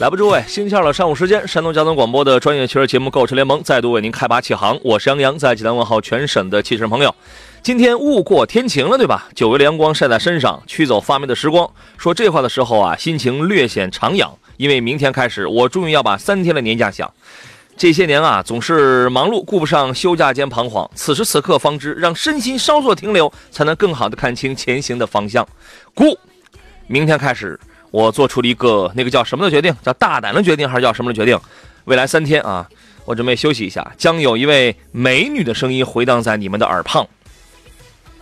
来吧，诸位，星期二的上午时间，山东交通广播的专业汽车节目《购车联盟》再度为您开拔启航。我是杨洋，在济南问候全省的汽车朋友。今天雾过天晴了，对吧？久违的阳光晒在身上，驱走发霉的时光。说这话的时候啊，心情略显徜徉，因为明天开始，我终于要把三天的年假享。这些年啊，总是忙碌，顾不上休假间彷徨。此时此刻，方知让身心稍作停留，才能更好的看清前行的方向。故，明天开始。我做出了一个那个叫什么的决定，叫大胆的决定，还是叫什么的决定？未来三天啊，我准备休息一下，将有一位美女的声音回荡在你们的耳旁，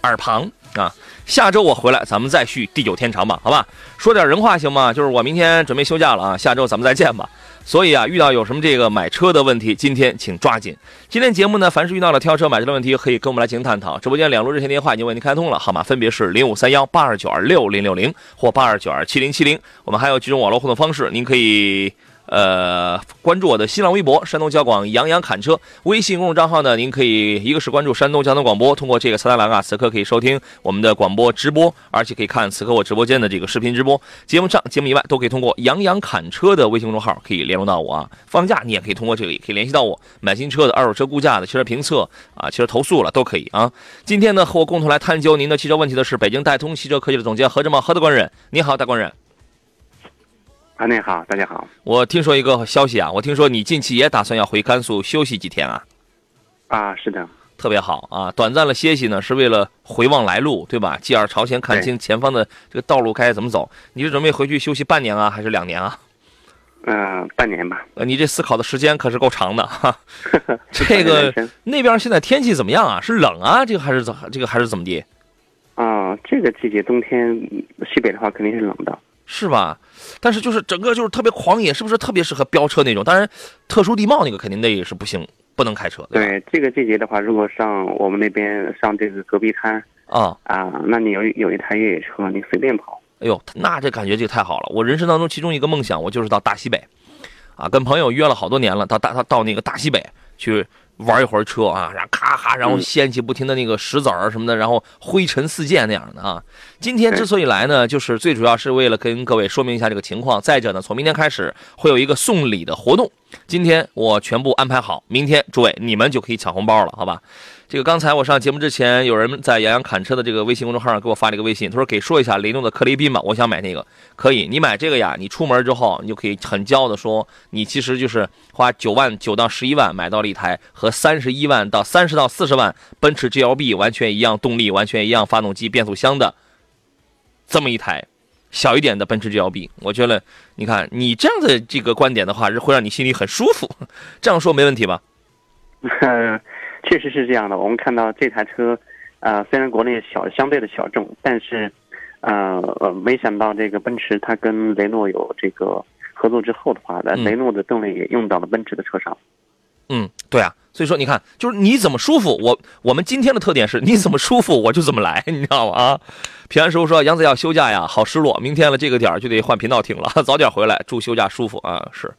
耳旁啊。下周我回来，咱们再续地久天长吧，好吧？说点人话行吗？就是我明天准备休假了啊，下周咱们再见吧。所以啊，遇到有什么这个买车的问题，今天请抓紧。今天节目呢，凡是遇到了挑车买车的问题，可以跟我们来进行探讨。直播间两路热线电话已经为您开通了，号码分别是零五三幺八二九二六零六零或八二九二七零七零。我们还有几种网络互动方式，您可以。呃，关注我的新浪微博“山东交广杨洋侃车”微信公众账号呢，您可以一个是关注山东交通广播，通过这个菜单栏啊，此刻可以收听我们的广播直播，而且可以看此刻我直播间的这个视频直播。节目上、节目以外都可以通过杨洋侃车的微信公众号可以联络到我啊。放假你也可以通过这个，也可以联系到我。买新车的、二手车估价的、汽车评测啊、汽车投诉了都可以啊。今天呢，和我共同来探究您的汽车问题的是北京戴通汽车科技的总监何志茂何大官人。你好，大官人。啊，你好，大家好。我听说一个消息啊，我听说你近期也打算要回甘肃休息几天啊？啊，是的，特别好啊。短暂的歇息呢，是为了回望来路，对吧？继而朝前看清前方的这个道路该怎么走。你是准备回去休息半年啊，还是两年啊？嗯，半年吧。呃，你这思考的时间可是够长的哈。这个那边现在天气怎么样啊？是冷啊？这个还是怎？这个还是怎么的？啊，这个季节冬天西北的话肯定是冷的。是吧？但是就是整个就是特别狂野，是不是特别适合飙车那种？当然，特殊地貌那个肯定那也是不行，不能开车。对这个季节的话，如果上我们那边上这个戈壁滩啊啊，那你有有一台越野车，你随便跑。哎呦，那这感觉就太好了！我人生当中其中一个梦想，我就是到大西北，啊，跟朋友约了好多年了，到大到到那个大西北去。玩一会儿车啊，然后咔咔，然后掀起不停的那个石子儿什么的，然后灰尘四溅那样的啊。今天之所以来呢，就是最主要是为了跟各位说明一下这个情况。再者呢，从明天开始会有一个送礼的活动，今天我全部安排好，明天诸位你们就可以抢红包了，好吧？这个刚才我上节目之前，有人在杨洋侃车的这个微信公众号上给我发了一个微信，他说给说一下雷诺的克雷宾吧，我想买那个，可以，你买这个呀，你出门之后你就可以很骄傲的说，你其实就是花九万九到十一万买到了一台和三十一万到三十到四十万奔驰 GLB 完全一样动力、完全一样发动机、变速箱的这么一台小一点的奔驰 GLB，我觉得你看你这样的这个观点的话，是会让你心里很舒服，这样说没问题吧？确实是这样的，我们看到这台车，呃，虽然国内小相对的小众，但是，呃呃，没想到这个奔驰它跟雷诺有这个合作之后的话，雷诺的动力也用到了奔驰的车上。嗯，对啊，所以说你看，就是你怎么舒服，我我们今天的特点是你怎么舒服我就怎么来，你知道吗？啊，平安师傅说杨子要休假呀，好失落，明天了这个点儿就得换频道听了，早点回来，祝休假舒服啊，是。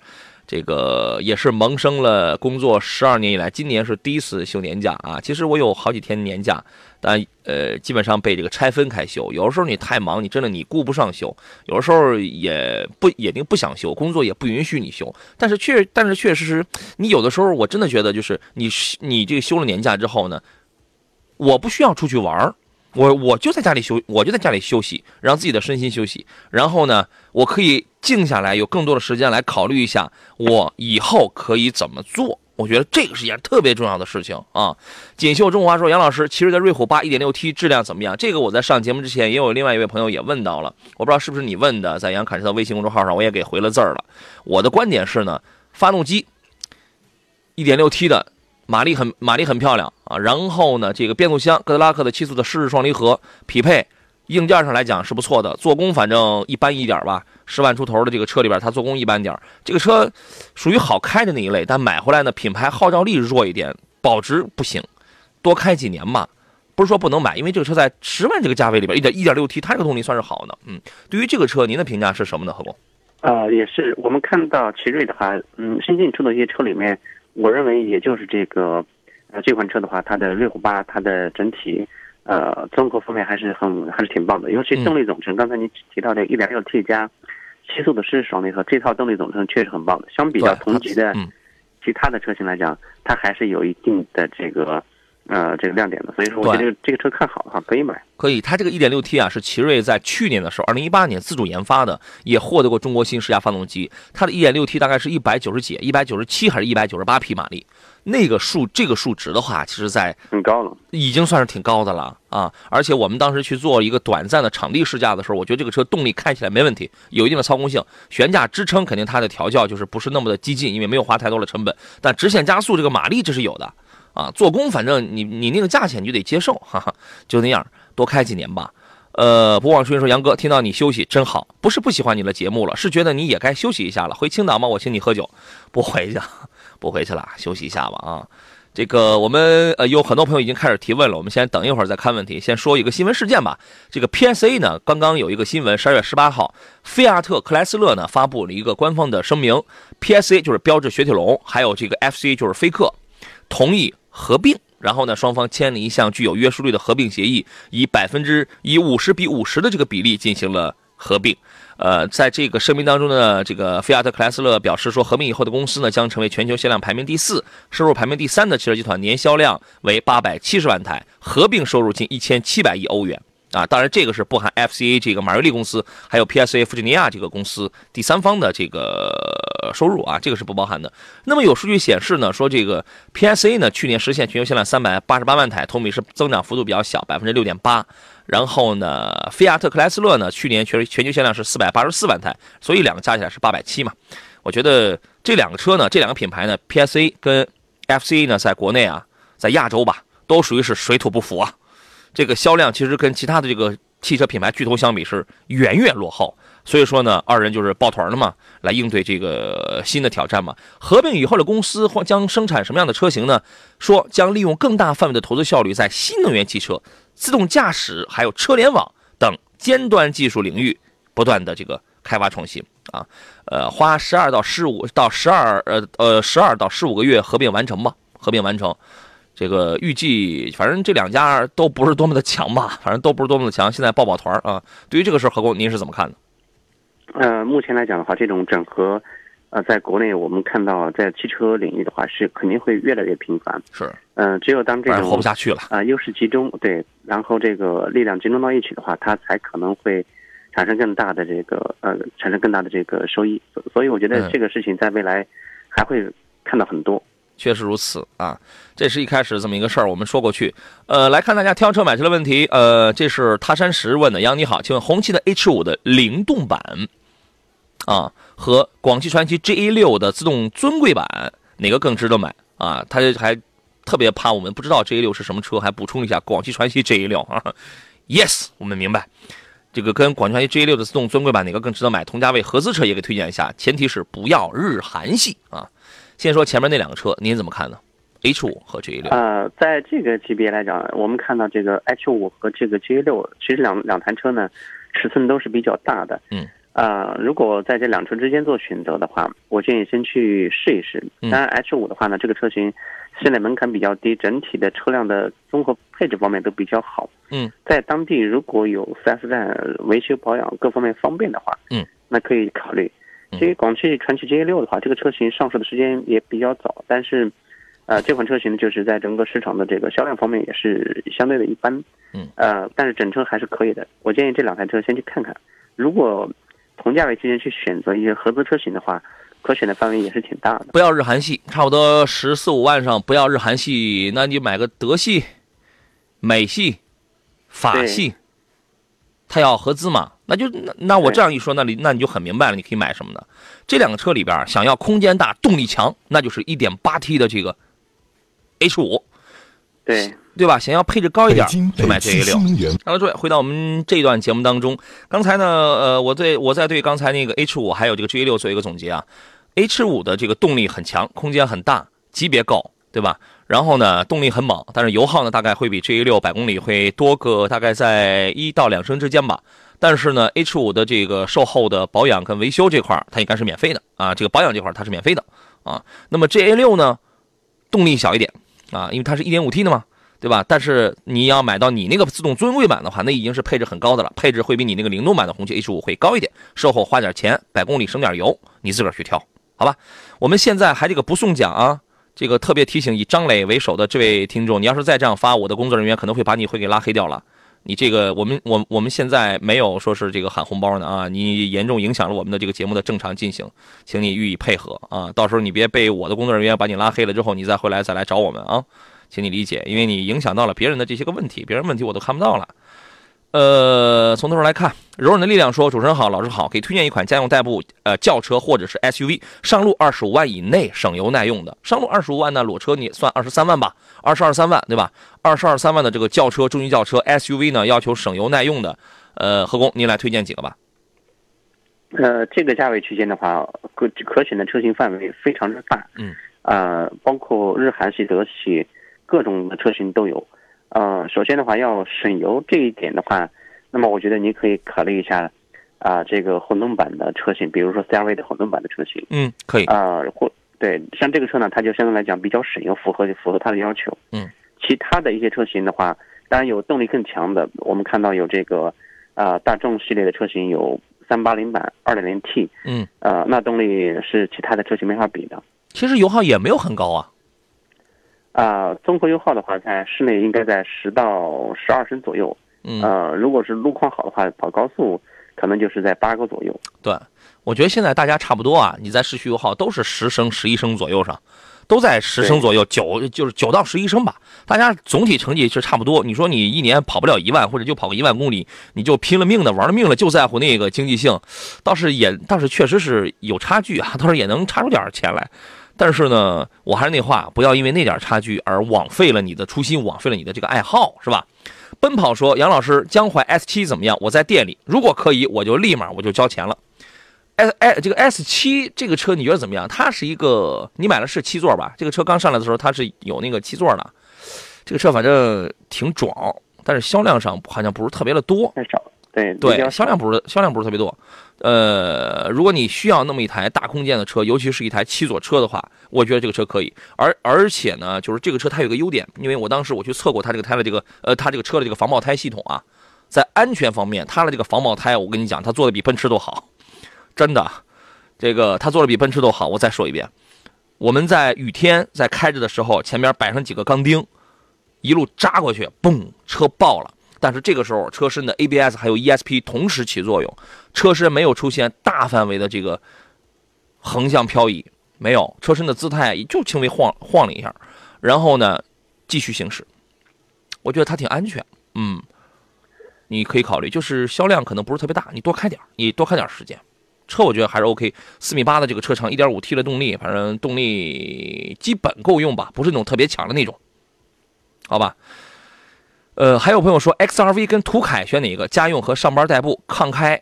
这个也是萌生了工作十二年以来，今年是第一次休年假啊。其实我有好几天年假，但呃，基本上被这个拆分开休。有的时候你太忙，你真的你顾不上休；有的时候也不也定不想休，工作也不允许你休。但是确但是确实是你有的时候我真的觉得就是你你这个休了年假之后呢，我不需要出去玩儿。我我就在家里休，我就在家里休息，让自己的身心休息。然后呢，我可以静下来，有更多的时间来考虑一下我以后可以怎么做。我觉得这个是一件特别重要的事情啊。锦绣中华说：“杨老师，其实，在瑞虎八 1.6T 质量怎么样？”这个我在上节目之前也有另外一位朋友也问到了，我不知道是不是你问的，在杨侃车的微信公众号上我也给回了字儿了。我的观点是呢，发动机 1.6T 的。马力很马力很漂亮啊。然后呢，这个变速箱哥德拉克的七速的湿式双离合匹配，硬件上来讲是不错的，做工反正一般一点吧。十万出头的这个车里边，它做工一般点这个车属于好开的那一类，但买回来呢，品牌号召力弱一点，保值不行，多开几年吧。不是说不能买，因为这个车在十万这个价位里边，一点一点六 T，它这个动力算是好的。嗯，对于这个车，您的评价是什么呢？何工？呃，也是，我们看到奇瑞的话，嗯，新进出的一些车里面，我认为也就是这个，呃，这款车的话，它的瑞虎八，它的整体，呃，综合方面还是很还是挺棒的，尤其动力总成，刚才您提到这一点六 T 加七速的湿式双离合，这套动力总成确实很棒的，相比较同级的其他的车型来讲，它还是有一定的这个。呃，这个亮点的，所以说我觉得这个车看好的话可以买。可以，它这个 1.6T 啊是奇瑞在去年的时候，二零一八年自主研发的，也获得过中国新十佳发动机。它的 1.6T 大概是一百九十几、一百九十七还是一百九十八匹马力？那个数，这个数值的话，其实在很高了，已经算是挺高的了啊！而且我们当时去做一个短暂的场地试驾的时候，我觉得这个车动力开起来没问题，有一定的操控性，悬架支撑肯定它的调教就是不是那么的激进，因为没有花太多的成本。但直线加速这个马力这是有的。啊，做工反正你你那个价钱你就得接受，哈哈，就那样，多开几年吧。呃，不忘初心说杨哥，听到你休息真好，不是不喜欢你的节目了，是觉得你也该休息一下了。回青岛吗？我请你喝酒，不回去，不回去了，休息一下吧。啊，这个我们呃有很多朋友已经开始提问了，我们先等一会儿再看问题，先说一个新闻事件吧。这个 PSA 呢，刚刚有一个新闻，十二月十八号，菲亚特克莱斯勒呢发布了一个官方的声明，PSA 就是标致雪铁龙，还有这个 FC 就是菲克，同意。合并，然后呢，双方签了一项具有约束力的合并协议，以百分之以五十比五十的这个比例进行了合并。呃，在这个声明当中呢，这个菲亚特克莱斯勒表示说，合并以后的公司呢，将成为全球销量排名第四、收入排名第三的汽车集团，年销量为八百七十万台，合并收入近一千七百亿欧元。啊，当然这个是不含 FCA 这个马瑞利公司，还有 PSA 弗吉尼亚这个公司第三方的这个收入啊，这个是不包含的。那么有数据显示呢，说这个 PSA 呢去年实现全球销量三百八十八万台，同比是增长幅度比较小，百分之六点八。然后呢，菲亚特克莱斯勒呢去年全全球销量是四百八十四万台，所以两个加起来是八百七嘛。我觉得这两个车呢，这两个品牌呢，PSA 跟 FCA 呢，在国内啊，在亚洲吧，都属于是水土不服啊。这个销量其实跟其他的这个汽车品牌巨头相比是远远落后，所以说呢，二人就是抱团了嘛，来应对这个新的挑战嘛。合并以后的公司或将生产什么样的车型呢？说将利用更大范围的投资效率，在新能源汽车、自动驾驶还有车联网等尖端技术领域不断的这个开发创新啊。呃，花十二到十五到十二呃呃十二到十五个月合并完成吧，合并完成。这个预计，反正这两家都不是多么的强吧，反正都不是多么的强。现在抱抱团啊，对于这个事儿，何工您是怎么看的？呃，目前来讲的话，这种整合，呃，在国内我们看到，在汽车领域的话，是肯定会越来越频繁。是，嗯，只有当这种活不下去了啊，优势集中，对，然后这个力量集中到一起的话，它才可能会产生更大的这个呃，产生更大的这个收益。所以，我觉得这个事情在未来还会看到很多。确实如此啊，这是一开始这么一个事儿，我们说过去。呃，来看大家挑车买车的问题。呃，这是他山石问的，杨你好，请问红旗的 H 五的灵动版啊，和广汽传祺 GA 六的自动尊贵版哪个更值得买啊？他还特别怕我们不知道 GA 六是什么车，还补充一下广汽传祺 GA 六啊。Yes，我们明白，这个跟广汽传祺 GA 六的自动尊贵版哪个更值得买？同价位合资车也给推荐一下，前提是不要日韩系啊。先说前面那两个车，您怎么看呢？H 五和 G 六。呃，在这个级别来讲，我们看到这个 H 五和这个 G 六，其实两两台车呢，尺寸都是比较大的。嗯。啊，如果在这两车之间做选择的话，我建议先去试一试。当然，H 五的话呢，这个车型现在门槛比较低，整体的车辆的综合配置方面都比较好。嗯。在当地如果有 4S 店维修保养各方面方便的话，嗯，那可以考虑。其实广汽传祺 GA 六的话，这个车型上市的时间也比较早，但是，呃，这款车型呢，就是在整个市场的这个销量方面也是相对的一般，嗯，呃，但是整车还是可以的。我建议这两台车先去看看，如果同价位之间去选择一些合资车型的话，可选的范围也是挺大的。不要日韩系，差不多十四五万上不要日韩系，那你买个德系、美系、法系。它要合资嘛？那就那那我这样一说，那你那你就很明白了，你可以买什么呢？这两个车里边，想要空间大、动力强，那就是一点八 T 的这个 H 五。对，对吧？想要配置高一点，就买北汽 GA 六。好了，诸位，回到我们这一段节目当中，刚才呢，呃，我对我在对刚才那个 H 五还有这个 GA 六做一个总结啊。H 五的这个动力很强，空间很大，级别高，对吧？然后呢，动力很猛，但是油耗呢，大概会比 GA 六百公里会多个大概在一到两升之间吧。但是呢，H 五的这个售后的保养跟维修这块，它应该是免费的啊。这个保养这块它是免费的啊。那么 GA 六呢，动力小一点啊，因为它是一点五 T 的嘛，对吧？但是你要买到你那个自动尊贵版的话，那已经是配置很高的了，配置会比你那个灵动版的红旗 H 五会高一点，售后花点钱，百公里省点油，你自个儿去挑，好吧？我们现在还这个不送奖啊，这个特别提醒以张磊为首的这位听众，你要是再这样发，我的工作人员可能会把你会给拉黑掉了。你这个，我们我我们现在没有说是这个喊红包呢啊，你严重影响了我们的这个节目的正常进行，请你予以配合啊，到时候你别被我的工作人员把你拉黑了之后，你再回来再来找我们啊，请你理解，因为你影响到了别人的这些个问题，别人问题我都看不到了。呃，从头来看，柔软的力量说：“主持人好，老师好，给推荐一款家用代步呃轿车或者是 SUV，上路二十五万以内，省油耐用的。上路二十五万呢，裸车你算二十三万吧，二十二三万对吧？二十二三万的这个轿车，中级轿车 SUV 呢，要求省油耐用的。呃，何工，您来推荐几个吧？呃，这个价位区间的话，可可选的车型范围非常之大，嗯，呃，包括日韩系、德系，各种的车型都有。呃，首先的话要省油这一点的话，那么我觉得你可以考虑一下，啊、这个混动版的车型，比如说 CRV 的混动版的车型，嗯，可以，啊、或对，像这个车呢，它就相对来讲比较省油，符合符合它的要求。嗯，其他的一些车型的话，当然有动力更强的，我们看到有这个，啊、大众系列的车型有三八零版二点零 T，嗯，呃，那动力是其他的车型没法比的。其实油耗也没有很高啊。啊、综合油耗的话，在室内应该在十到十二升左右。嗯，呃，如果是路况好的话，跑高速可能就是在八个左右。对，我觉得现在大家差不多啊，你在市区油耗都是十升、十一升左右上，都在十升左右，九就是九到十一升吧。大家总体成绩是差不多。你说你一年跑不了一万，或者就跑个一万公里，你就拼了命的玩了命了，就在乎那个经济性，倒是也倒是确实是有差距啊，倒是也能差出点钱来。但是呢，我还是那话，不要因为那点差距而枉费了你的初心，枉费了你的这个爱好，是吧？奔跑说：“杨老师，江淮 S 七怎么样？我在店里，如果可以，我就立马我就交钱了。S 哎，这个 S 七这个车你觉得怎么样？它是一个你买的是七座吧？这个车刚上来的时候它是有那个七座的，这个车反正挺壮，但是销量上好像不是特别的多。太少，对对，销量不是销量不是特别多。呃，如果你需要那么一台大空间的车，尤其是一台七座车的话，我觉得这个车可以。而而且呢，就是这个车它有个优点，因为我当时我去测过它这个胎的这个呃，它这个车的这个防爆胎系统啊，在安全方面，它的这个防爆胎，我跟你讲，它做的比奔驰都好，真的，这个它做的比奔驰都好。我再说一遍，我们在雨天在开着的时候，前面摆上几个钢钉，一路扎过去，嘣，车爆了。但是这个时候，车身的 ABS 还有 ESP 同时起作用，车身没有出现大范围的这个横向漂移，没有，车身的姿态就轻微晃晃了一下，然后呢，继续行驶。我觉得它挺安全，嗯，你可以考虑，就是销量可能不是特别大，你多开点，你多开点时间。车我觉得还是 OK，四米八的这个车长，一点五 T 的动力，反正动力基本够用吧，不是那种特别强的那种，好吧？呃，还有朋友说 XRV 跟途凯选哪个？家用和上班代步，抗开，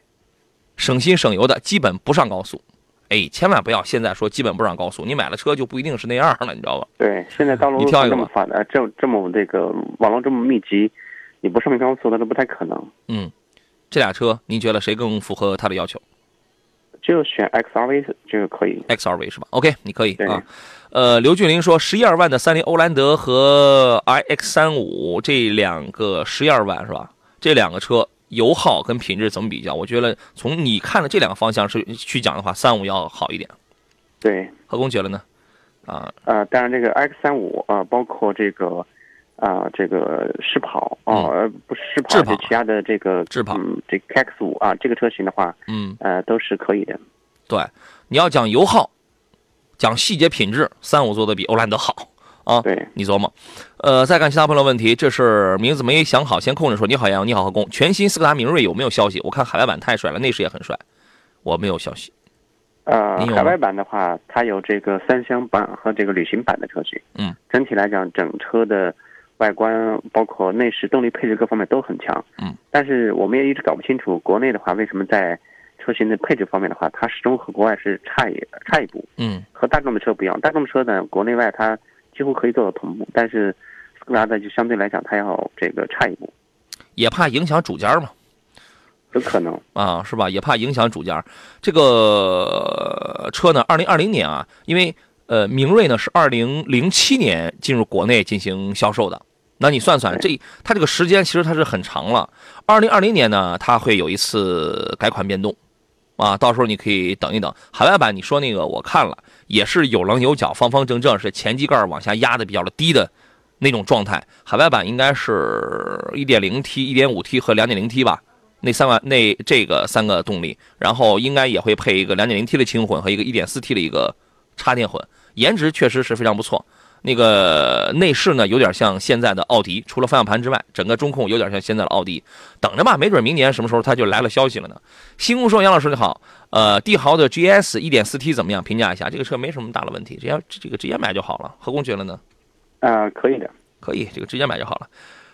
省心省油的，基本不上高速。哎，千万不要现在说基本不上高速，你买了车就不一定是那样了，你知道吧？对，现在道路你挑一个吧这么发达，这这么这个网络这么密集，你不上高速那都不太可能。嗯，这俩车您觉得谁更符合他的要求就选 XRV 这个可以。？XRV 是吧？OK，你可以啊。呃，刘俊林说，十一二万的三菱欧蓝德和 iX 三五这两个十一二万是吧？这两个车油耗跟品质怎么比较？我觉得从你看的这两个方向是去讲的话，三五要好一点。对，何工觉得呢？啊，呃，当然这个 X 三五啊，包括这个啊、这个试跑啊，呃不是试跑，其他的这个智跑嗯，这个 X 五啊，这个车型的话，嗯，呃，都是可以的。对，你要讲油耗，讲细节品质，三五做的比欧蓝德好啊。对，你琢磨。呃，再看其他朋友问题，这是名字没想好，先空着说。你好，杨，你好，何工。全新斯柯达明锐有没有消息？我看海外版太帅了，内饰也很帅。我没有消息。呃海外版的话，它有这个三厢版和这个旅行版的车型。嗯，整体来讲，整车的外观包括内饰、动力配置各方面都很强。嗯，但是我们也一直搞不清楚，国内的话为什么在车型的配置方面的话，它始终和国外是差一差一步。嗯和大众的车不一样，大众车呢，国内外它几乎可以做到同步，但是斯柯达的就相对来讲，它要这个差一步，也怕影响主家嘛。有可能。啊，是吧？也怕影响主家。这个车呢，二零二零年啊，因为呃，明锐呢是二零零七年进入国内进行销售的。那你算算，这它这个时间其实它是很长了。二零二零年呢，它会有一次改款变动，啊，到时候你可以等一等。海外版你说那个我看了，也是有棱有角、方方正正，是前机盖往下压的比较的低的那种状态。海外版应该是一点零 T、一点五 T 和两点零 T 吧。那三万那这个三个动力，然后应该也会配一个两点零 T 的轻混和一个一点四 T 的一个插电混，颜值确实是非常不错。那个内饰呢，有点像现在的奥迪，除了方向盘之外，整个中控有点像现在的奥迪。等着吧，没准明年什么时候它就来了消息了呢。新工说杨老师你好，呃，帝豪的 GS 一点四 T 怎么样？评价一下，这个车没什么大的问题，直接这个直接买就好了。何工觉得呢？啊，可以的。可以，这个直接买就好了。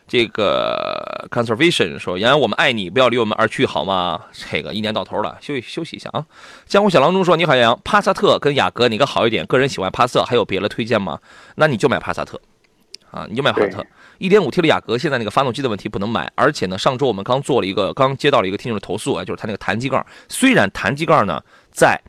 这个 conservation 说：“杨洋，我们爱你，不要离我们而去，好吗？”这个一年到头了，休息休息一下啊。江湖小郎中说：“你好，杨洋，帕萨特跟雅阁哪个好一点？个人喜欢帕萨特，还有别的推荐吗？那你就买帕萨特，啊，你就买帕萨特。一点五 T 的雅阁现在那个发动机的问题不能买，而且呢，上周我们刚做了一个，刚接到了一个听众的投诉啊，就是他那个弹机盖，虽然弹机盖呢在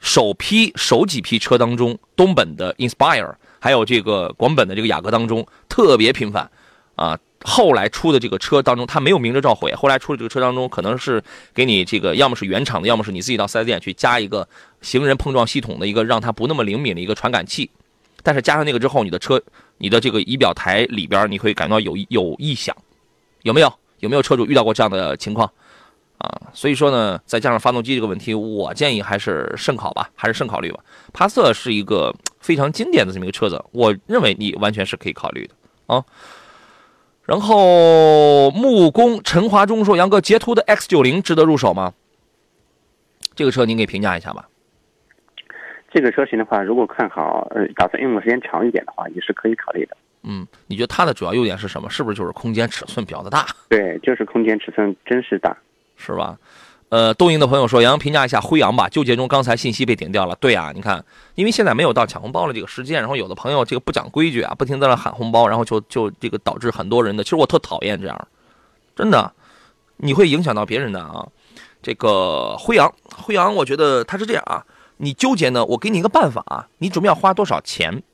首批首几批车当中，东本的 Inspire 还有这个广本的这个雅阁当中特别频繁。”啊，后来出的这个车当中，它没有明着召回。后来出的这个车当中，可能是给你这个，要么是原厂的，要么是你自己到四 S 店去加一个行人碰撞系统的一个，让它不那么灵敏的一个传感器。但是加上那个之后，你的车，你的这个仪表台里边，你会感到有有异响，有没有？有没有车主遇到过这样的情况？啊，所以说呢，再加上发动机这个问题，我建议还是慎考吧，还是慎考虑吧。帕萨特是一个非常经典的这么一个车子，我认为你完全是可以考虑的啊。然后木工陈华忠说：“杨哥，捷途的 X 九零值得入手吗？这个车您给评价一下吧。这个车型的话，如果看好，呃，打算用的时间长一点的话，也是可以考虑的。嗯，你觉得它的主要优点是什么？是不是就是空间尺寸比较的大？对，就是空间尺寸真是大，是吧？呃，东营的朋友说，杨洋评价一下辉昂吧。纠结中，刚才信息被顶掉了。对啊，你看，因为现在没有到抢红包的这个时间，然后有的朋友这个不讲规矩啊，不停在那喊红包，然后就就这个导致很多人的，其实我特讨厌这样，真的，你会影响到别人的啊。这个辉昂，辉昂，我觉得他是这样啊，你纠结呢，我给你一个办法啊，你准备要花多少钱？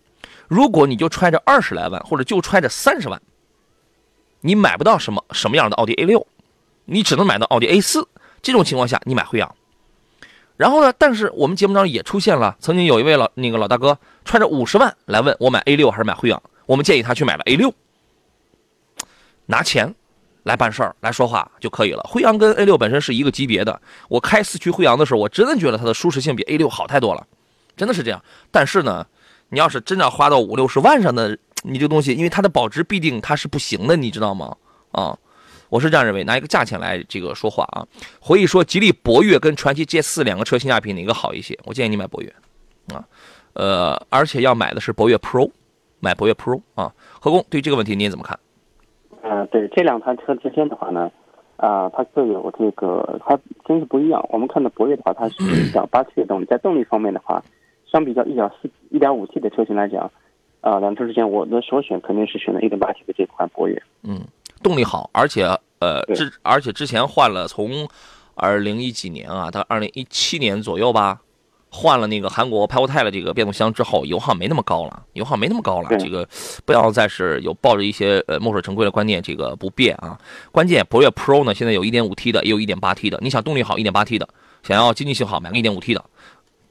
如果你就揣着二十来万，或者就揣着三十万，你买不到什么什么样的奥迪 A 六，你只能买到奥迪 A 四。这种情况下，你买辉昂，然后呢？但是我们节目当中也出现了，曾经有一位老那个老大哥揣着五十万来问我买 A 六还是买辉昂，我们建议他去买了 A 六，拿钱来办事儿来说话就可以了。辉昂跟 A 六本身是一个级别的，我开四驱辉昂的时候，我真的觉得它的舒适性比 A 六好太多了，真的是这样。但是呢，你要是真的花到五六十万上的，你这个东西，因为它的保值必定它是不行的，你知道吗？啊。我是这样认为，拿一个价钱来这个说话啊。回忆说，吉利博越跟传祺 GS 四两个车性价比哪个好一些？我建议你买博越，啊，呃，而且要买的是博越 Pro，买博越 Pro 啊。何工对这个问题您怎么看？啊，对这两台车之间的话呢，啊，它各有这个，它真是不一样。我们看到博越的话，它是一点八 T 的动力，在动力方面的话，相比较一点四、一点五 T 的车型来讲，啊，两车之间我的首选肯定是选择一点八 T 的这款博越。嗯。动力好，而且呃之而且之前换了从二零一几年啊到二零一七年左右吧，换了那个韩国派沃泰的这个变速箱之后，油耗没那么高了，油耗没那么高了。这个不要再是有抱着一些呃墨守成规的观念，这个不变啊。关键博越 Pro 呢，现在有一点五 T 的，也有一点八 T 的。你想动力好，一点八 T 的；想要经济性好，买个一点五 T 的。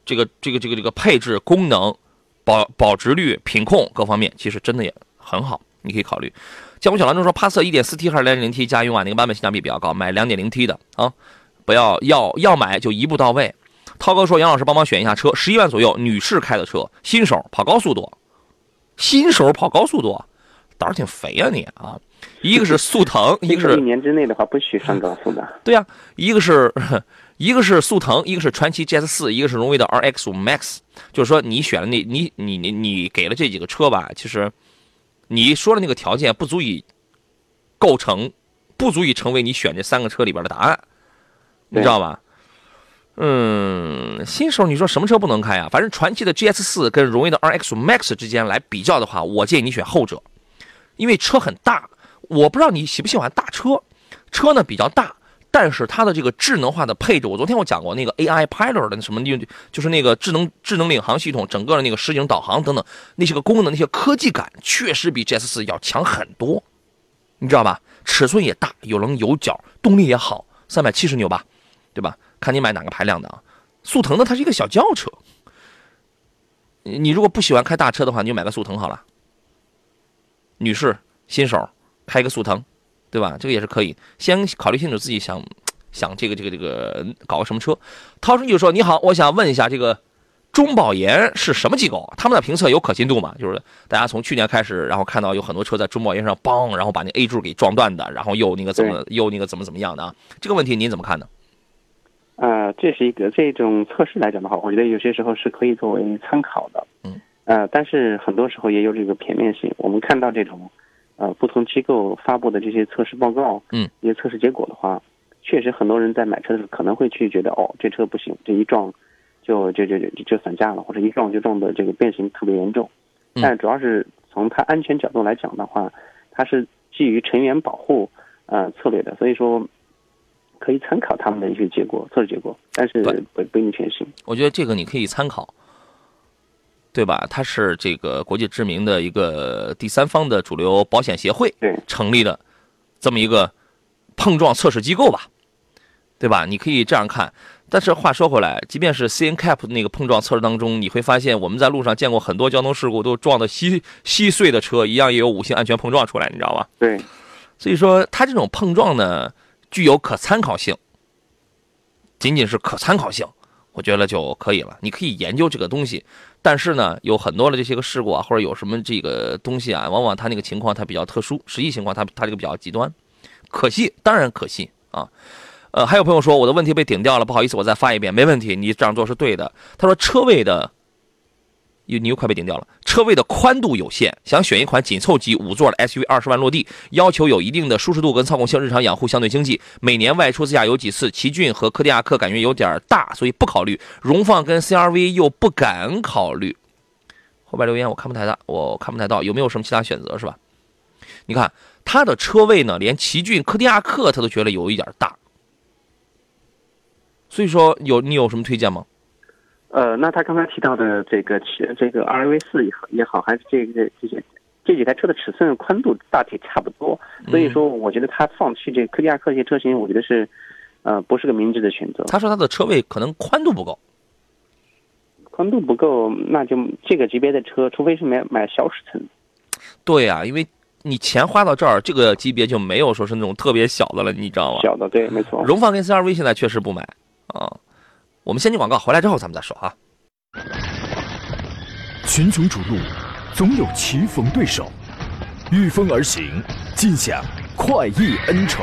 这个这个这个这个配置、功能、保保值率、品控各方面，其实真的也很好，你可以考虑。江湖小郎中说：“帕萨一点四 T 还是 2.0T 加用啊？那个版本性价比比较高？买两点零 T 的啊，不要要要买就一步到位。”涛哥说：“杨老师帮忙选一下车，十一万左右，女士开的车，新手跑高速多，新手跑高速多，胆儿挺肥啊你啊！一个是速腾，一个是一年之内的话不许上高速的。对呀，一个是 一个是速腾，一个是传祺 GS 四，一个是荣威的 RX 五 Max。就是说你选了那，你你你你给了这几个车吧，其实。”你说的那个条件不足以构成，不足以成为你选这三个车里边的答案，你知道吧？嗯，新手你说什么车不能开啊？反正传祺的 GS 四跟荣威的 RX Max 之间来比较的话，我建议你选后者，因为车很大。我不知道你喜不喜欢大车，车呢比较大，但是它的这个智能化的配置，我昨天我讲过那个 AI Pilot 的什么，就是那个智能智能领航系统，整个的那个实景导航等等那些个功能，那些科技感确实比 GS 四要强很多，你知道吧？尺寸也大，有棱有角，动力也好，三百七十牛吧，对吧？看你买哪个排量的啊？速腾的它是一个小轿车，你如果不喜欢开大车的话，你就买个速腾好了。女士新手开个速腾，对吧？这个也是可以。先考虑清楚自己想想这个这个这个搞个什么车。涛叔就说：“你好，我想问一下，这个中保研是什么机构？他们的评测有可信度吗？就是大家从去年开始，然后看到有很多车在中保研上邦，然后把那 A 柱给撞断的，然后又那个怎么又那个怎么怎么样的啊？这个问题您怎么看呢？”呃，这是一个这种测试来讲的话，我觉得有些时候是可以作为参考的。嗯。呃，但是很多时候也有这个片面性。我们看到这种，呃，不同机构发布的这些测试报告，嗯，一些测试结果的话，确实很多人在买车的时候可能会去觉得，哦，这车不行，这一撞就就就就就散架了，或者一撞就撞的这个变形特别严重。嗯。但主要是从它安全角度来讲的话，它是基于成员保护呃策略的，所以说。可以参考他们的一些结果测试结果，但是不不一定全信。我觉得这个你可以参考，对吧？它是这个国际知名的一个第三方的主流保险协会成立的这么一个碰撞测试机构吧，对吧？你可以这样看。但是话说回来，即便是 CNCAP 那个碰撞测试当中，你会发现我们在路上见过很多交通事故都撞的稀稀碎的车，一样也有五星安全碰撞出来，你知道吧？对。所以说，它这种碰撞呢。具有可参考性，仅仅是可参考性，我觉得就可以了。你可以研究这个东西，但是呢，有很多的这些个事故啊，或者有什么这个东西啊，往往它那个情况它比较特殊，实际情况它它这个比较极端，可惜当然可惜啊。呃，还有朋友说我的问题被顶掉了，不好意思，我再发一遍，没问题，你这样做是对的。他说车位的。你又快被顶掉了，车位的宽度有限，想选一款紧凑级五座的 SUV，二十万落地，要求有一定的舒适度跟操控性，日常养护相对经济，每年外出自驾游几次。奇骏和柯迪亚克感觉有点大，所以不考虑。荣放跟 CRV 又不敢考虑。后边留言我看不太到，我看不太到，有没有什么其他选择是吧？你看它的车位呢，连奇骏、柯迪亚克他都觉得有一点大，所以说有你有什么推荐吗？呃，那他刚才提到的这个尺，这个 R V 四也好也好，还是这个这些这几台车的尺寸宽度大体差不多，所以说我觉得他放弃这柯迪亚克这些车型，我觉得是，呃，不是个明智的选择。他说他的车位可能宽度不够，宽度不够，那就这个级别的车，除非是买买小尺寸。对呀，因为你钱花到这儿，这个级别就没有说是那种特别小的了，你知道吗？小的，对，没错。荣放跟 C R V 现在确实不买啊。我们先进广告，回来之后咱们再说啊。群雄逐鹿，总有棋逢对手，御风而行，尽享快意恩仇，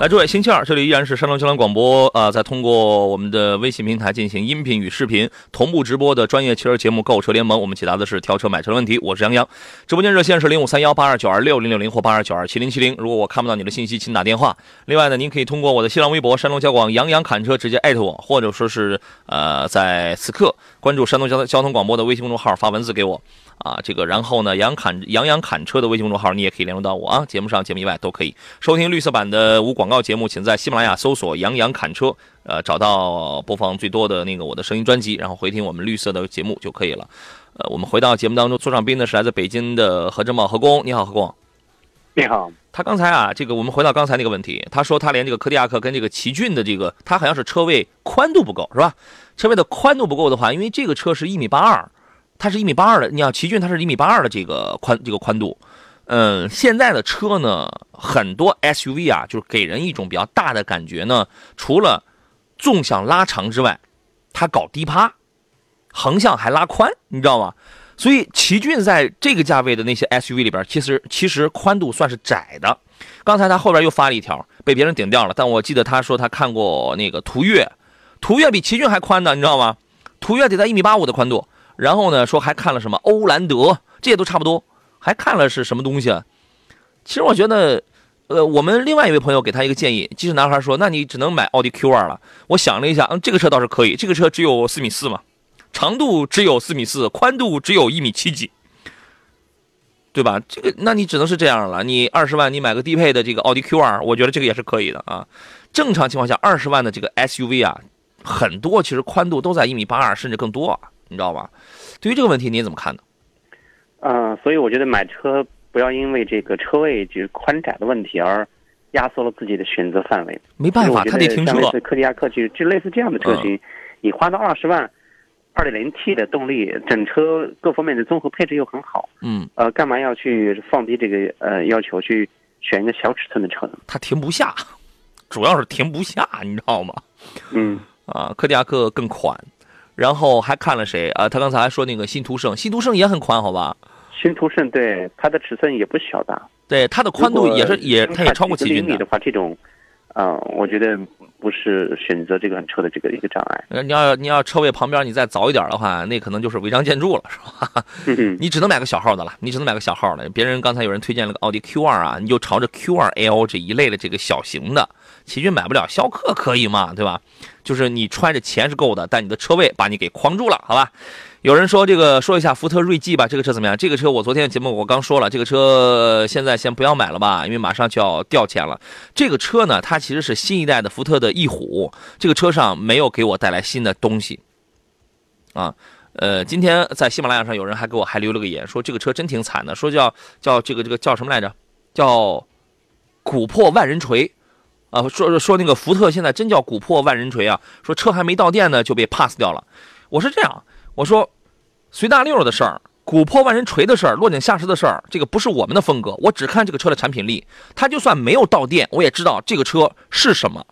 来，诸位，星期二，这里依然是山东交通广播啊，在通过我们的微信平台进行音频与视频同步直播的专业汽车节目《购车联盟》，我们解答的是挑车买车的问题。我是杨洋，直播间热线是零五三幺八二九二六零六零或八二九二七零七零。如果我看不到你的信息，请打电话。另外呢，您可以通过我的新浪微博山东交广杨洋侃车直接艾特我，或者说是呃，在此刻关注山东交通交通广播的微信公众号发文字给我。啊，这个，然后呢，杨侃杨洋侃车的微信公众号，你也可以联络到我啊。节目上、节目以外都可以收听绿色版的无广告节目，请在喜马拉雅搜索“杨洋侃车”，呃，找到播放最多的那个我的声音专辑，然后回听我们绿色的节目就可以了。呃，我们回到节目当中，坐上宾的是来自北京的何正茂何工，你好，何工。你好。他刚才啊，这个我们回到刚才那个问题，他说他连这个柯迪亚克跟这个奇骏的这个，他好像是车位宽度不够，是吧？车位的宽度不够的话，因为这个车是一米八二。它是一米八二的，你要奇骏它是一米八二的这个宽这个宽度，嗯，现在的车呢，很多 SUV 啊，就是给人一种比较大的感觉呢，除了纵向拉长之外，它搞低趴，横向还拉宽，你知道吗？所以奇骏在这个价位的那些 SUV 里边，其实其实宽度算是窄的。刚才他后边又发了一条，被别人顶掉了，但我记得他说他看过那个途岳，途岳比奇骏还宽的，你知道吗？途岳得在一米八五的宽度。然后呢，说还看了什么欧蓝德，这些都差不多。还看了是什么东西啊？其实我觉得，呃，我们另外一位朋友给他一个建议，即使男孩说，那你只能买奥迪 Q2 了。我想了一下，嗯，这个车倒是可以，这个车只有四米四嘛，长度只有四米四，宽度只有一米七几，对吧？这个，那你只能是这样了。你二十万，你买个低配的这个奥迪 Q2，我觉得这个也是可以的啊。正常情况下，二十万的这个 SUV 啊，很多其实宽度都在一米八二甚至更多，你知道吧？对于这个问题，你怎么看呢？嗯，所以我觉得买车不要因为这个车位就是宽窄的问题而压缩了自己的选择范围。没办法，他得停车。类似科迪亚克就就类似这样的车型，你花到二十万，二点零 T 的动力，整车各方面的综合配置又很好。嗯。呃，干嘛要去放低这个呃要求去选一个小尺寸的车呢？它停不下，主要是停不下，你知道吗？嗯。啊，科迪亚克更宽。然后还看了谁啊？他刚才还说那个新途胜，新途胜也很宽，好吧？新途胜对它的尺寸也不小的，对它的宽度也是也，它也超过奇骏的。的话，这种，嗯，我觉得不是选择这款车的这个一个障碍。你要你要车位旁边你再早一点的话，那可能就是违章建筑了，是吧？你只能买个小号的了，你只能买个小号的。别人刚才有人推荐了个奥迪 Q2 啊，你就朝着 Q2L 这一类的这个小型的。奇骏买不了，逍客可以嘛？对吧？就是你揣着钱是够的，但你的车位把你给框住了，好吧？有人说这个说一下福特锐际吧，这个车怎么样？这个车我昨天的节目我刚说了，这个车现在先不要买了吧，因为马上就要掉钱了。这个车呢，它其实是新一代的福特的翼虎，这个车上没有给我带来新的东西啊。呃，今天在喜马拉雅上有人还给我还留了个言，说这个车真挺惨的，说叫叫这个这个叫什么来着？叫琥珀万人锤。啊，说说那个福特现在真叫古珀万人锤啊！说车还没到店呢就被 pass 掉了。我是这样，我说随大溜的事儿，琥珀万人锤的事儿，落井下石的事儿，这个不是我们的风格。我只看这个车的产品力，它就算没有到店，我也知道这个车是什么，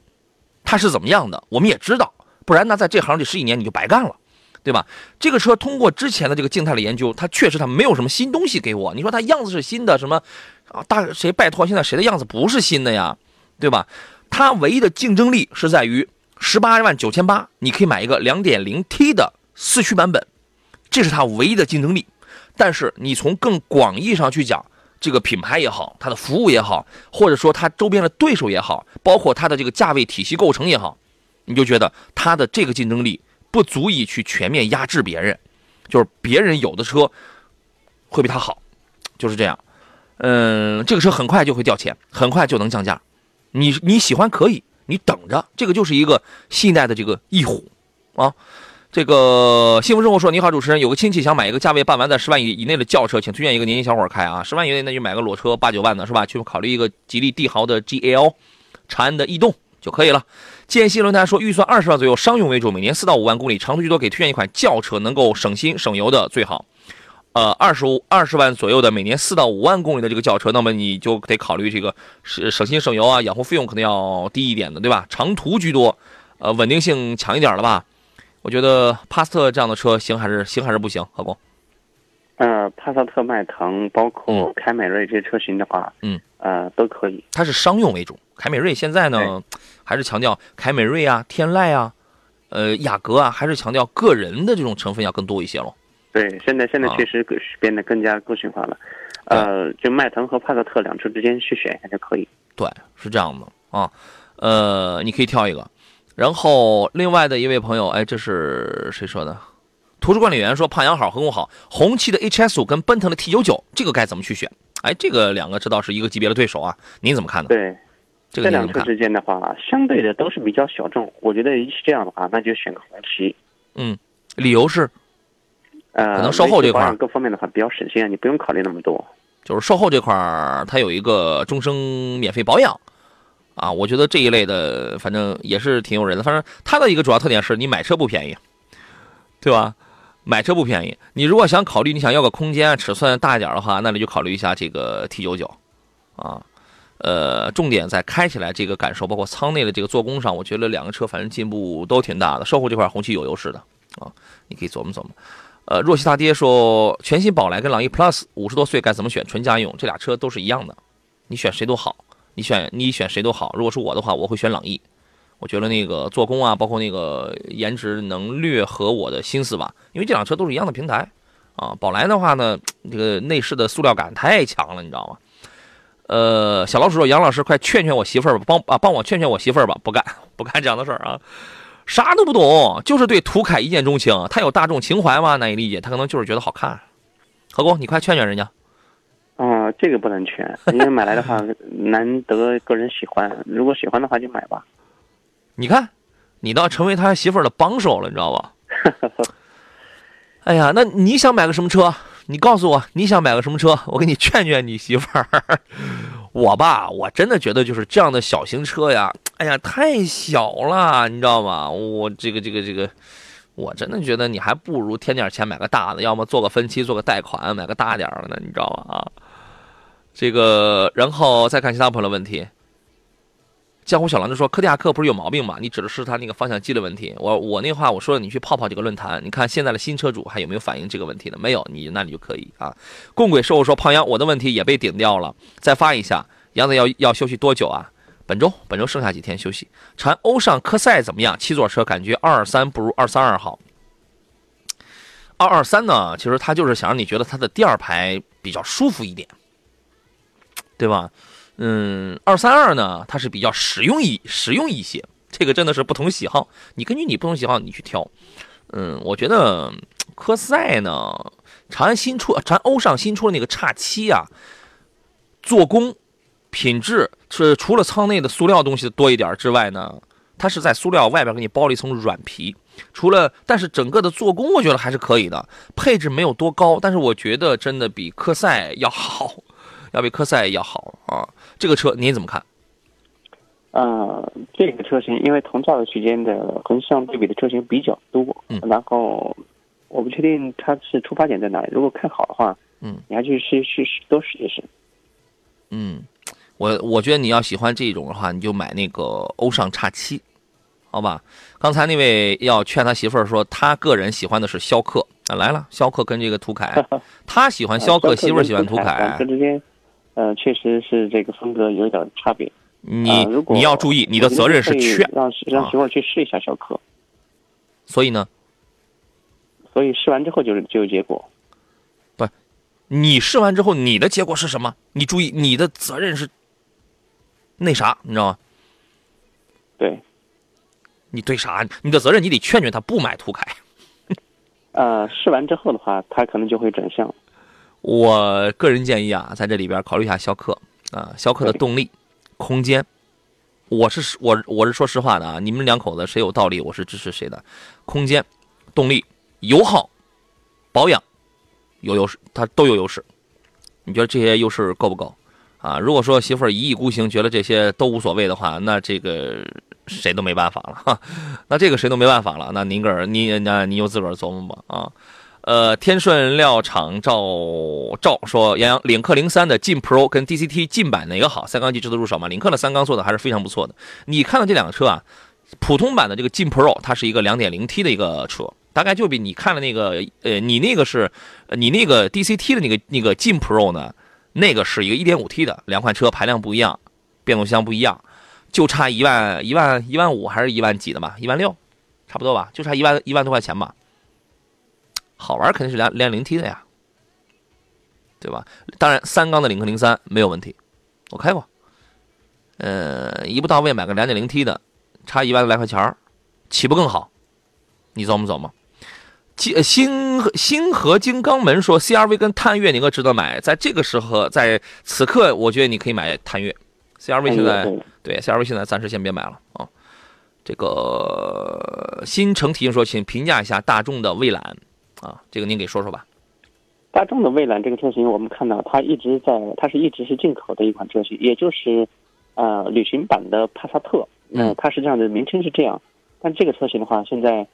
它是怎么样的，我们也知道。不然那在这行里十几年你就白干了，对吧？这个车通过之前的这个静态的研究，它确实它没有什么新东西给我。你说它样子是新的，什么啊？大谁拜托？现在谁的样子不是新的呀？对吧？它唯一的竞争力是在于十八万九千八，你可以买一个两点零 T 的四驱版本，这是它唯一的竞争力。但是你从更广义上去讲，这个品牌也好，它的服务也好，或者说它周边的对手也好，包括它的这个价位体系构成也好，你就觉得它的这个竞争力不足以去全面压制别人，就是别人有的车会比它好，就是这样。嗯，这个车很快就会掉钱，很快就能降价。你你喜欢可以，你等着，这个就是一个新一代的这个翼虎，啊，这个幸福生活说，你好，主持人，有个亲戚想买一个价位半完在十万以以内的轿车，请推荐一个年轻小伙开啊，十万以内那就买个裸车八九万的是吧？去考虑一个吉利帝豪的 GL，长安的逸动就可以了。建新论坛说，预算二十万左右，商用为主，每年四到五万公里，长途居多，给推荐一款轿车，能够省心省油的最好。呃，二十五二十万左右的每年四到五万公里的这个轿车，那么你就得考虑这个省省心省油啊，养护费用可能要低一点的，对吧？长途居多，呃，稳定性强一点了吧？我觉得帕萨特这样的车行还是行还是不行？何工？呃，帕萨特、迈腾，包括凯美瑞这些车型的话，嗯，呃，都可以。它是商用为主，凯美瑞现在呢，还是强调凯美瑞啊、天籁啊、呃、雅阁啊，还是强调个人的这种成分要更多一些喽。对，现在现在确实变得更加个性化了，呃，就迈腾和帕萨特两车之间去选一下就可以。对，是这样的啊，呃，你可以挑一个。然后另外的一位朋友，哎，这是谁说的？图书管理员说：“胖羊好，何工好，红旗的 HS 五跟奔腾的 T 九九，这个该怎么去选？哎，这个两个知道是一个级别的对手啊，您怎么看呢？对，这两车之间的话，相对的都是比较小众，我觉得是这样的话，那就选个红旗。嗯，理由是？呃，可能售后这块各方面的话比较省心啊，你不用考虑那么多。就是售后这块儿，它有一个终生免费保养，啊，我觉得这一类的反正也是挺诱人的。反正它的一个主要特点是你买车不便宜，对吧？买车不便宜。你如果想考虑你想要个空间尺寸大一点的话，那你就考虑一下这个 T 九九，啊，呃，重点在开起来这个感受，包括舱内的这个做工上，我觉得两个车反正进步都挺大的。售后这块红旗有优势的啊，你可以琢磨琢磨。呃，若曦大爹说，全新宝来跟朗逸 Plus 五十多岁该怎么选？纯家用，这俩车都是一样的，你选谁都好，你选你选谁都好。如果是我的话，我会选朗逸。我觉得那个做工啊，包括那个颜值能略合我的心思吧，因为这辆车都是一样的平台，啊，宝来的话呢，这个内饰的塑料感太强了，你知道吗？呃，小老鼠说，杨老师快劝劝我媳妇儿吧，帮啊帮我劝劝我媳妇儿吧，不干不干这样的事儿啊，啥都不懂，就是对涂凯一见钟情，他有大众情怀吗？难以理解，他可能就是觉得好看。何工，你快劝劝人家。啊，这个不能劝，因为买来的话难得个人喜欢，如果喜欢的话就买吧。你看，你倒成为他媳妇儿的帮手了，你知道吧？哎呀，那你想买个什么车？你告诉我你想买个什么车，我给你劝劝你媳妇儿。我吧，我真的觉得就是这样的小型车呀，哎呀，太小了，你知道吗？我这个这个这个，我真的觉得你还不如添点钱买个大的，要么做个分期，做个贷款，买个大点的呢，你知道吗？啊，这个，然后再看其他朋友的问题。江湖小狼就说：“柯迪亚克不是有毛病吗？你指的是他那个方向机的问题。我我那话我说了，你去泡泡几个论坛，你看现在的新车主还有没有反映这个问题的？没有，你那里就可以啊。”共轨售后说：“胖杨，我的问题也被顶掉了，再发一下。杨子要要休息多久啊？本周，本周剩下几天休息。长安欧尚科赛怎么样？七座车感觉二二三不如二三二好。二二三呢，其实他就是想让你觉得它的第二排比较舒服一点，对吧？”嗯，二三二呢，它是比较实用一实用一些，这个真的是不同喜好，你根据你不同喜好你去挑。嗯，我觉得科赛呢，长安新出，长安欧尚新出的那个叉七啊，做工品质是除了舱内的塑料东西多一点之外呢，它是在塑料外边给你包了一层软皮，除了但是整个的做工我觉得还是可以的，配置没有多高，但是我觉得真的比科赛要好，要比科赛要好啊。这个车您怎么看？呃，这个车型因为同价位区间的横向对比的车型比较多，嗯，然后我不确定它是出发点在哪里。如果看好的话，嗯，你还去试试试多试一试。嗯，我我觉得你要喜欢这种的话，你就买那个欧尚叉七，好吧？刚才那位要劝他媳妇儿说，他个人喜欢的是逍客啊，来了，逍客跟这个途凯，他喜欢逍客，媳妇儿喜欢途凯，这之间。呃，确实是这个风格有点差别。你你要注意，你的责任是劝让让媳妇儿去试一下小客。所以呢？所以试完之后就是就有结果。不，你试完之后你的结果是什么？你注意，你的责任是那啥，你知道吗？对。你对啥？你的责任你得劝劝他不买途凯。呃，试完之后的话，他可能就会转向。我个人建议啊，在这里边考虑一下逍客啊，逍客的动力、空间，我是我我是说实话的啊，你们两口子谁有道理，我是支持谁的。空间、动力、油耗、保养有优势，它都有优势。你觉得这些优势够不够啊？如果说媳妇儿一意孤行，觉得这些都无所谓的话，那这个谁都没办法了哈。那这个谁都没办法了，那您个儿你那你就自个儿琢磨吧啊。呃，天顺料厂赵赵说，杨洋领克零三的劲 Pro 跟 DCT 劲版哪个好？三缸机值得入手吗？领克的三缸做的还是非常不错的。你看到这两个车啊，普通版的这个劲 Pro 它是一个 2.0T 的一个车，大概就比你看的那个呃，你那个是，你那个 DCT 的那个那个劲 Pro 呢，那个是一个 1.5T 的，两款车排量不一样，变速箱不一样，就差一万一万一万五还是一万几的吧？一万六，差不多吧？就差一万一万多块钱吧。好玩肯定是两两零 T 的呀，对吧？当然，三缸的领克零三没有问题，我开过。呃，一步到位买个两点零 T 的，差一万来块钱岂不更好？你琢磨琢磨？金星星河金刚门说，CRV 跟探岳哪个值得买？在这个时候，在此刻，我觉得你可以买探岳。CRV 现在对 CRV 现在暂时先别买了啊。这个新城提醒说，请评价一下大众的蔚揽。啊，这个您给说说吧。大众的蔚蓝这个车型，我们看到它一直在，它是一直是进口的一款车型，也就是，呃，旅行版的帕萨特。嗯，它实际上的名称是这样，但这个车型的话，现在，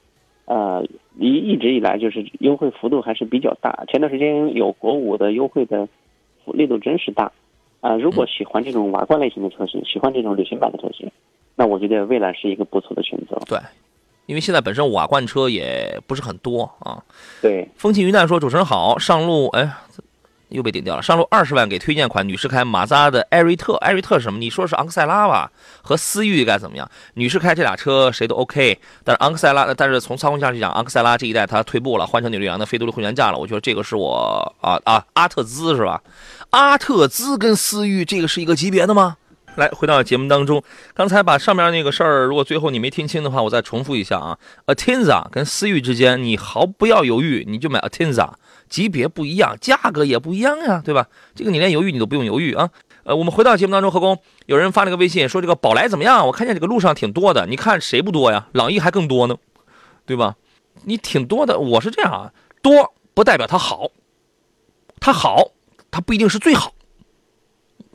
呃，一一直以来就是优惠幅度还是比较大。前段时间有国五的优惠的力度真是大，啊，如果喜欢这种瓦罐类型的车型，喜欢这种旅行版的车型，那我觉得蔚蓝是一个不错的选择。对，因为现在本身瓦罐车也不是很多啊。对，风轻云淡说：“主持人好，上路哎。”又被顶掉了。上路二十万给推荐款，女士开马自达的艾瑞特，艾瑞特是什么？你说是昂克赛拉吧？和思域该怎么样？女士开这俩车谁都 OK，但是昂克赛拉，但是从操控上去讲，昂克赛拉这一代它退步了，换成扭力梁的非独立后悬架了。我觉得这个是我啊啊阿特兹是吧？阿特兹跟思域这个是一个级别的吗？来，回到节目当中，刚才把上面那个事儿，如果最后你没听清的话，我再重复一下啊。Atenza 跟思域之间，你毫不要犹豫，你就买 Atenza。级别不一样，价格也不一样呀，对吧？这个你连犹豫你都不用犹豫啊。呃，我们回到节目当中，何工有人发了个微信说这个宝来怎么样？我看见这个路上挺多的，你看谁不多呀？朗逸还更多呢，对吧？你挺多的，我是这样啊，多不代表它好，它好它不一定是最好，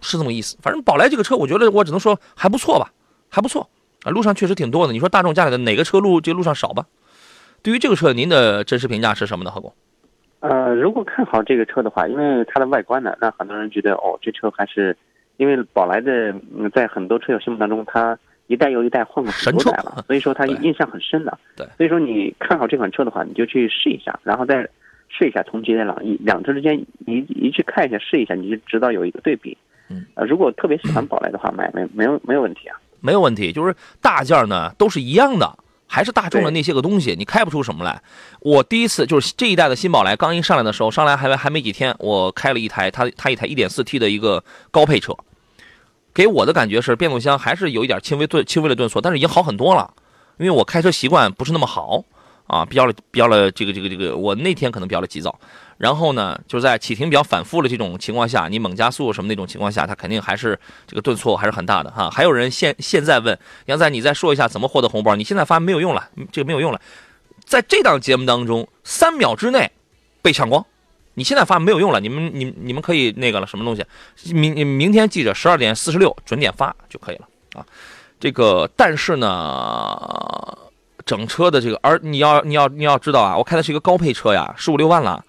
是这么意思。反正宝来这个车，我觉得我只能说还不错吧，还不错啊。路上确实挺多的，你说大众家里的哪个车路这路上少吧？对于这个车，您的真实评价是什么呢，何工？呃，如果看好这个车的话，因为它的外观呢，那很多人觉得哦，这车还是，因为宝来的在很多车友心目当中，它一代又一代换过很多代了，所以说它 印象很深的。对，所以说你看好这款车的话，你就去试一下，然后再试一下同级的朗逸，两车之间一一去看一下试一下，你就知道有一个对比。嗯，呃，如果特别喜欢宝来的话，买没没有没有问题啊，没有问题，就是大件呢都是一样的。还是大众的那些个东西，你开不出什么来。我第一次就是这一代的新宝来刚一上来的时候，上来还还没几天，我开了一台它它一台 1.4T 的一个高配车，给我的感觉是变速箱还是有一点轻微顿轻微的顿挫，但是已经好很多了，因为我开车习惯不是那么好。啊，比较了，比较了，这个，这个，这个，我那天可能比较了急躁，然后呢，就是在启停比较反复的这种情况下，你猛加速什么那种情况下，它肯定还是这个顿挫还是很大的哈。还有人现现在问杨仔，你再说一下怎么获得红包？你现在发没有用了，这个没有用了，在这档节目当中，三秒之内被抢光，你现在发没有用了，你们你你们可以那个了，什么东西？明明天记着十二点四十六准点发就可以了啊。这个但是呢。整车的这个，而你要你要你要知道啊，我开的是一个高配车呀，十五六万了，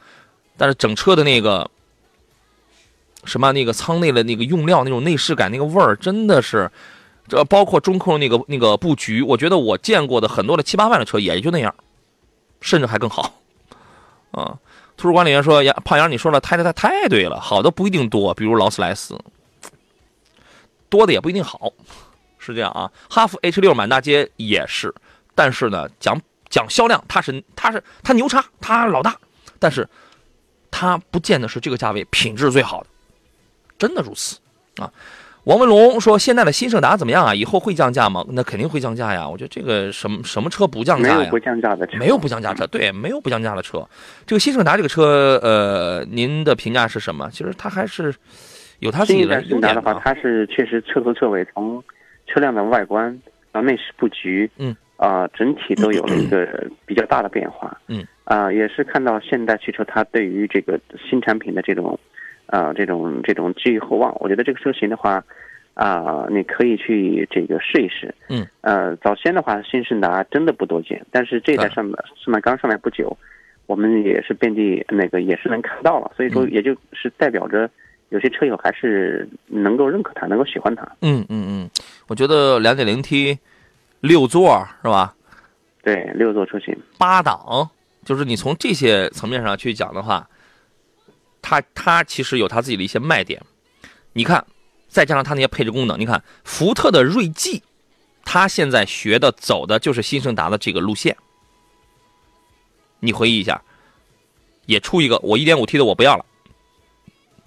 但是整车的那个什么那个舱内的那个用料那种内饰感那个味儿，真的是，这包括中控那个那个布局，我觉得我见过的很多的七八万的车也就那样，甚至还更好。啊，图书管理员说杨胖杨，你说的太太太太对了，好的不一定多，比如劳斯莱斯，多的也不一定好，是这样啊。哈弗 H 六满大街也是。但是呢，讲讲销量，它是它是它牛叉，它老大，但是它不见得是这个价位品质最好的，真的如此啊。王文龙说：“现在的新胜达怎么样啊？以后会降价吗？那肯定会降价呀。我觉得这个什么什么车不降价呀？没有不降价的车，没有不降价车，对，没有不降价的车。这个新胜达这个车，呃，您的评价是什么？其实它还是有它自己的优点的话，它是确实彻头彻尾从车辆的外观到内饰布局，嗯。啊，整体都有了 一个比较大的变化。嗯，啊，也是看到现代汽车它对于这个新产品的这种，啊，这种这种寄予厚望。我觉得这个车型的话，啊，你可以去这个试一试。嗯，呃，早先的话，新胜达真的不多见，但是这一代上面上面刚上来不久，我们也是遍地那个也是能看到了。所以说，也就是代表着有些车友还是能够认可它，能够喜欢它。嗯嗯嗯，我觉得两点零 T。六座是吧？对，六座车型，八档，就是你从这些层面上去讲的话，它它其实有它自己的一些卖点。你看，再加上它那些配置功能，你看福特的锐际，它现在学的走的就是新胜达的这个路线。你回忆一下，也出一个我一点五 T 的我不要了，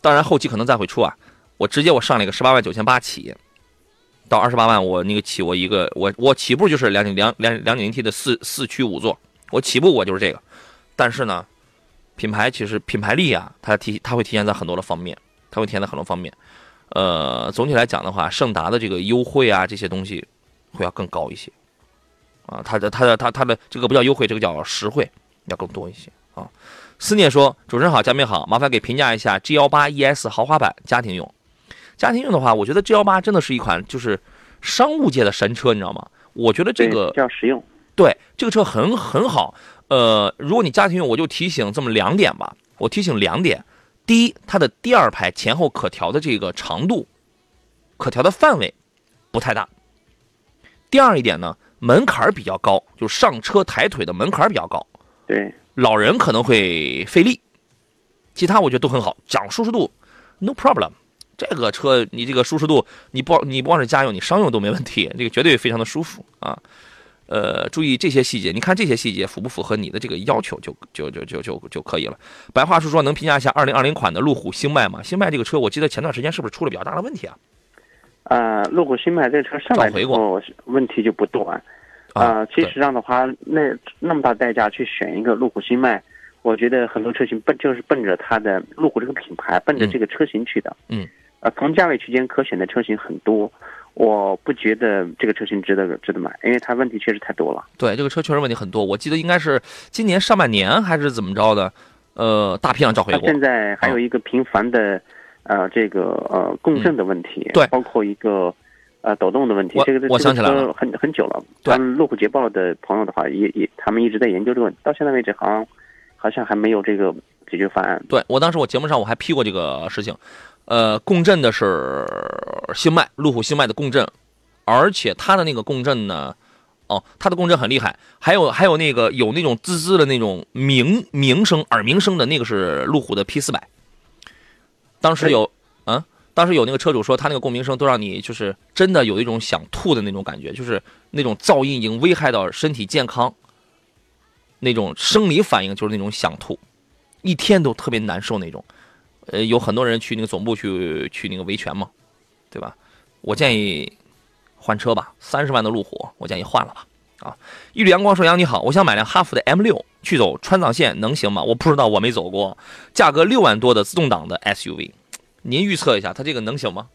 当然后期可能再会出啊，我直接我上了一个十八万九千八起。到二十八万，我那个起我一个，我我起步就是两两两两点零 T 的四四驱五座，我起步我就是这个。但是呢，品牌其实品牌力啊，它体它会体现在很多的方面，它会体现在很多方面。呃，总体来讲的话，胜达的这个优惠啊，这些东西会要更高一些。啊，它的它的它它的这个不叫优惠，这个叫实惠，要更多一些啊。思念说：“主持人好，嘉宾好，麻烦给评价一下 G 幺八 ES 豪华版家庭用。”家庭用的话，我觉得 G 幺八真的是一款就是商务界的神车，你知道吗？我觉得这个比较实用。对，这个车很很好。呃，如果你家庭用，我就提醒这么两点吧。我提醒两点：第一，它的第二排前后可调的这个长度，可调的范围不太大；第二一点呢，门槛比较高，就上车抬腿的门槛比较高，对，老人可能会费力。其他我觉得都很好，讲舒适度，no problem。这个车你这个舒适度，你不你不光是家用，你商用都没问题，这个绝对非常的舒服啊。呃，注意这些细节，你看这些细节符不符合你的这个要求，就就就就就就可以了。白话是说，能评价一下二零二零款的路虎星脉吗？星脉这个车，我记得前段时间是不是出了比较大的问题啊？呃，路虎星脉这个车上来之后问题就不断。啊，其实上的话，那那么大代价去选一个路虎星脉，我觉得很多车型奔就是奔着它的路虎这个品牌，奔着这个车型去的。嗯。呃，同价位区间可选的车型很多。我不觉得这个车型值得值得买，因为它问题确实太多了。对，这个车确实问题很多。我记得应该是今年上半年还是怎么着的，呃，大批量召回过。现在还有一个频繁的，呃，这个呃共振的问题，对，包括一个呃抖动的问题。这个我想起来了，很很久了。对，路虎捷豹的朋友的话，也也他们一直在研究这个问题，到现在为止好像好像还没有这个解决方案。对我当时我节目上我还批过这个事情。呃，共振的是星脉，路虎星脉的共振，而且它的那个共振呢，哦，它的共振很厉害，还有还有那个有那种滋滋的那种鸣鸣声、耳鸣声的那个是路虎的 P 四百。当时有，嗯，当时有那个车主说，他那个共鸣声都让你就是真的有一种想吐的那种感觉，就是那种噪音已经危害到身体健康，那种生理反应就是那种想吐，一天都特别难受那种。呃，有很多人去那个总部去去那个维权嘛，对吧？我建议换车吧，三十万的路虎，我建议换了吧。啊，一缕阳光说：“杨你好，我想买辆哈弗的 M 六去走川藏线，能行吗？我不知道，我没走过。价格六万多的自动挡的 SUV，您预测一下，它这个能行吗？”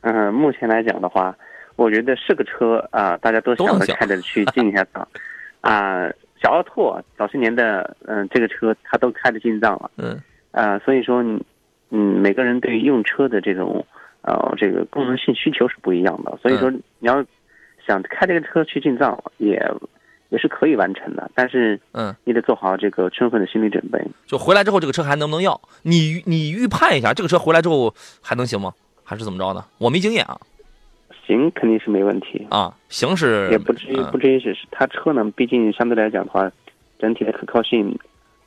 嗯，目前来讲的话，我觉得是个车啊，大家都想着开着去进一下藏。啊，小奥拓早些年的嗯，这个车它都开着进藏了。嗯。啊，所以说你，嗯，每个人对于用车的这种，呃，这个功能性需求是不一样的。所以说，你要想开这个车去进藏，也也是可以完成的。但是，嗯，你得做好这个充分的心理准备。就回来之后，这个车还能不能要？你你预判一下，这个车回来之后还能行吗？还是怎么着呢？我没经验啊。行，肯定是没问题啊。行是也不至于不至于是，它车呢，毕竟相对来讲的话，整体的可靠性。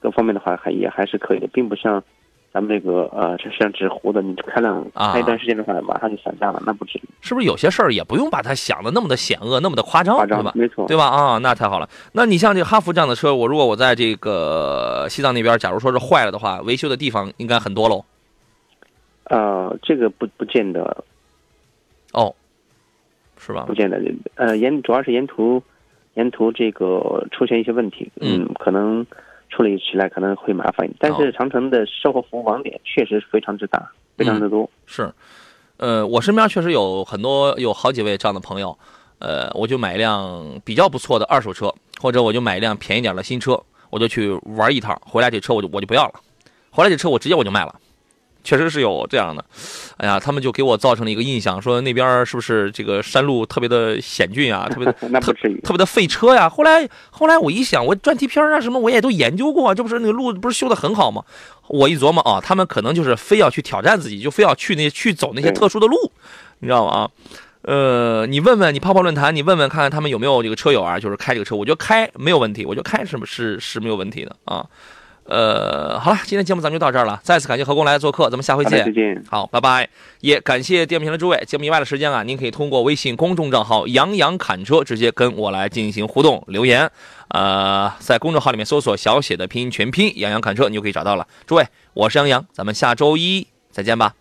各方面的话还也还是可以的，并不像咱们这个呃，就像纸糊的，你开两开一段时间的话，马上就散架了，那不至于。是不是有些事儿也不用把它想的那么的险恶，那么的夸张，对吧？没错，对吧？啊，那太好了。那你像这个哈弗这样的车，我如果我在这个西藏那边，假如说是坏了的话，维修的地方应该很多喽。呃，这个不不见得。哦，是吧？不见得。呃，沿主要是沿途沿途这个出现一些问题，嗯，可能。处理起来可能会麻烦，但是长城的售后服务网点确实非常之大，非常的多。是，呃，我身边确实有很多有好几位这样的朋友，呃，我就买一辆比较不错的二手车，或者我就买一辆便宜点的新车，我就去玩一趟，回来这车我就我就不要了，回来这车我直接我就卖了。确实是有这样的，哎呀，他们就给我造成了一个印象，说那边是不是这个山路特别的险峻啊，特别特特别的费车呀？后来后来我一想，我专题片啊什么我也都研究过，这不是那个路不是修的很好吗？我一琢磨啊，他们可能就是非要去挑战自己，就非要去那去走那些特殊的路，你知道吗？啊，呃，你问问你泡泡论坛，你问问看看他们有没有这个车友啊，就是开这个车，我觉得开没有问题，我觉得开是是是没有问题的啊。呃，好了，今天节目咱们就到这儿了。再次感谢何工来做客，咱们下回见。再见。好，拜拜。也感谢电瓶的诸位。节目以外的时间啊，您可以通过微信公众账号“杨洋侃车”直接跟我来进行互动留言。呃，在公众号里面搜索小写的拼音全拼“杨洋侃车”，你就可以找到了。诸位，我是杨洋，咱们下周一再见吧。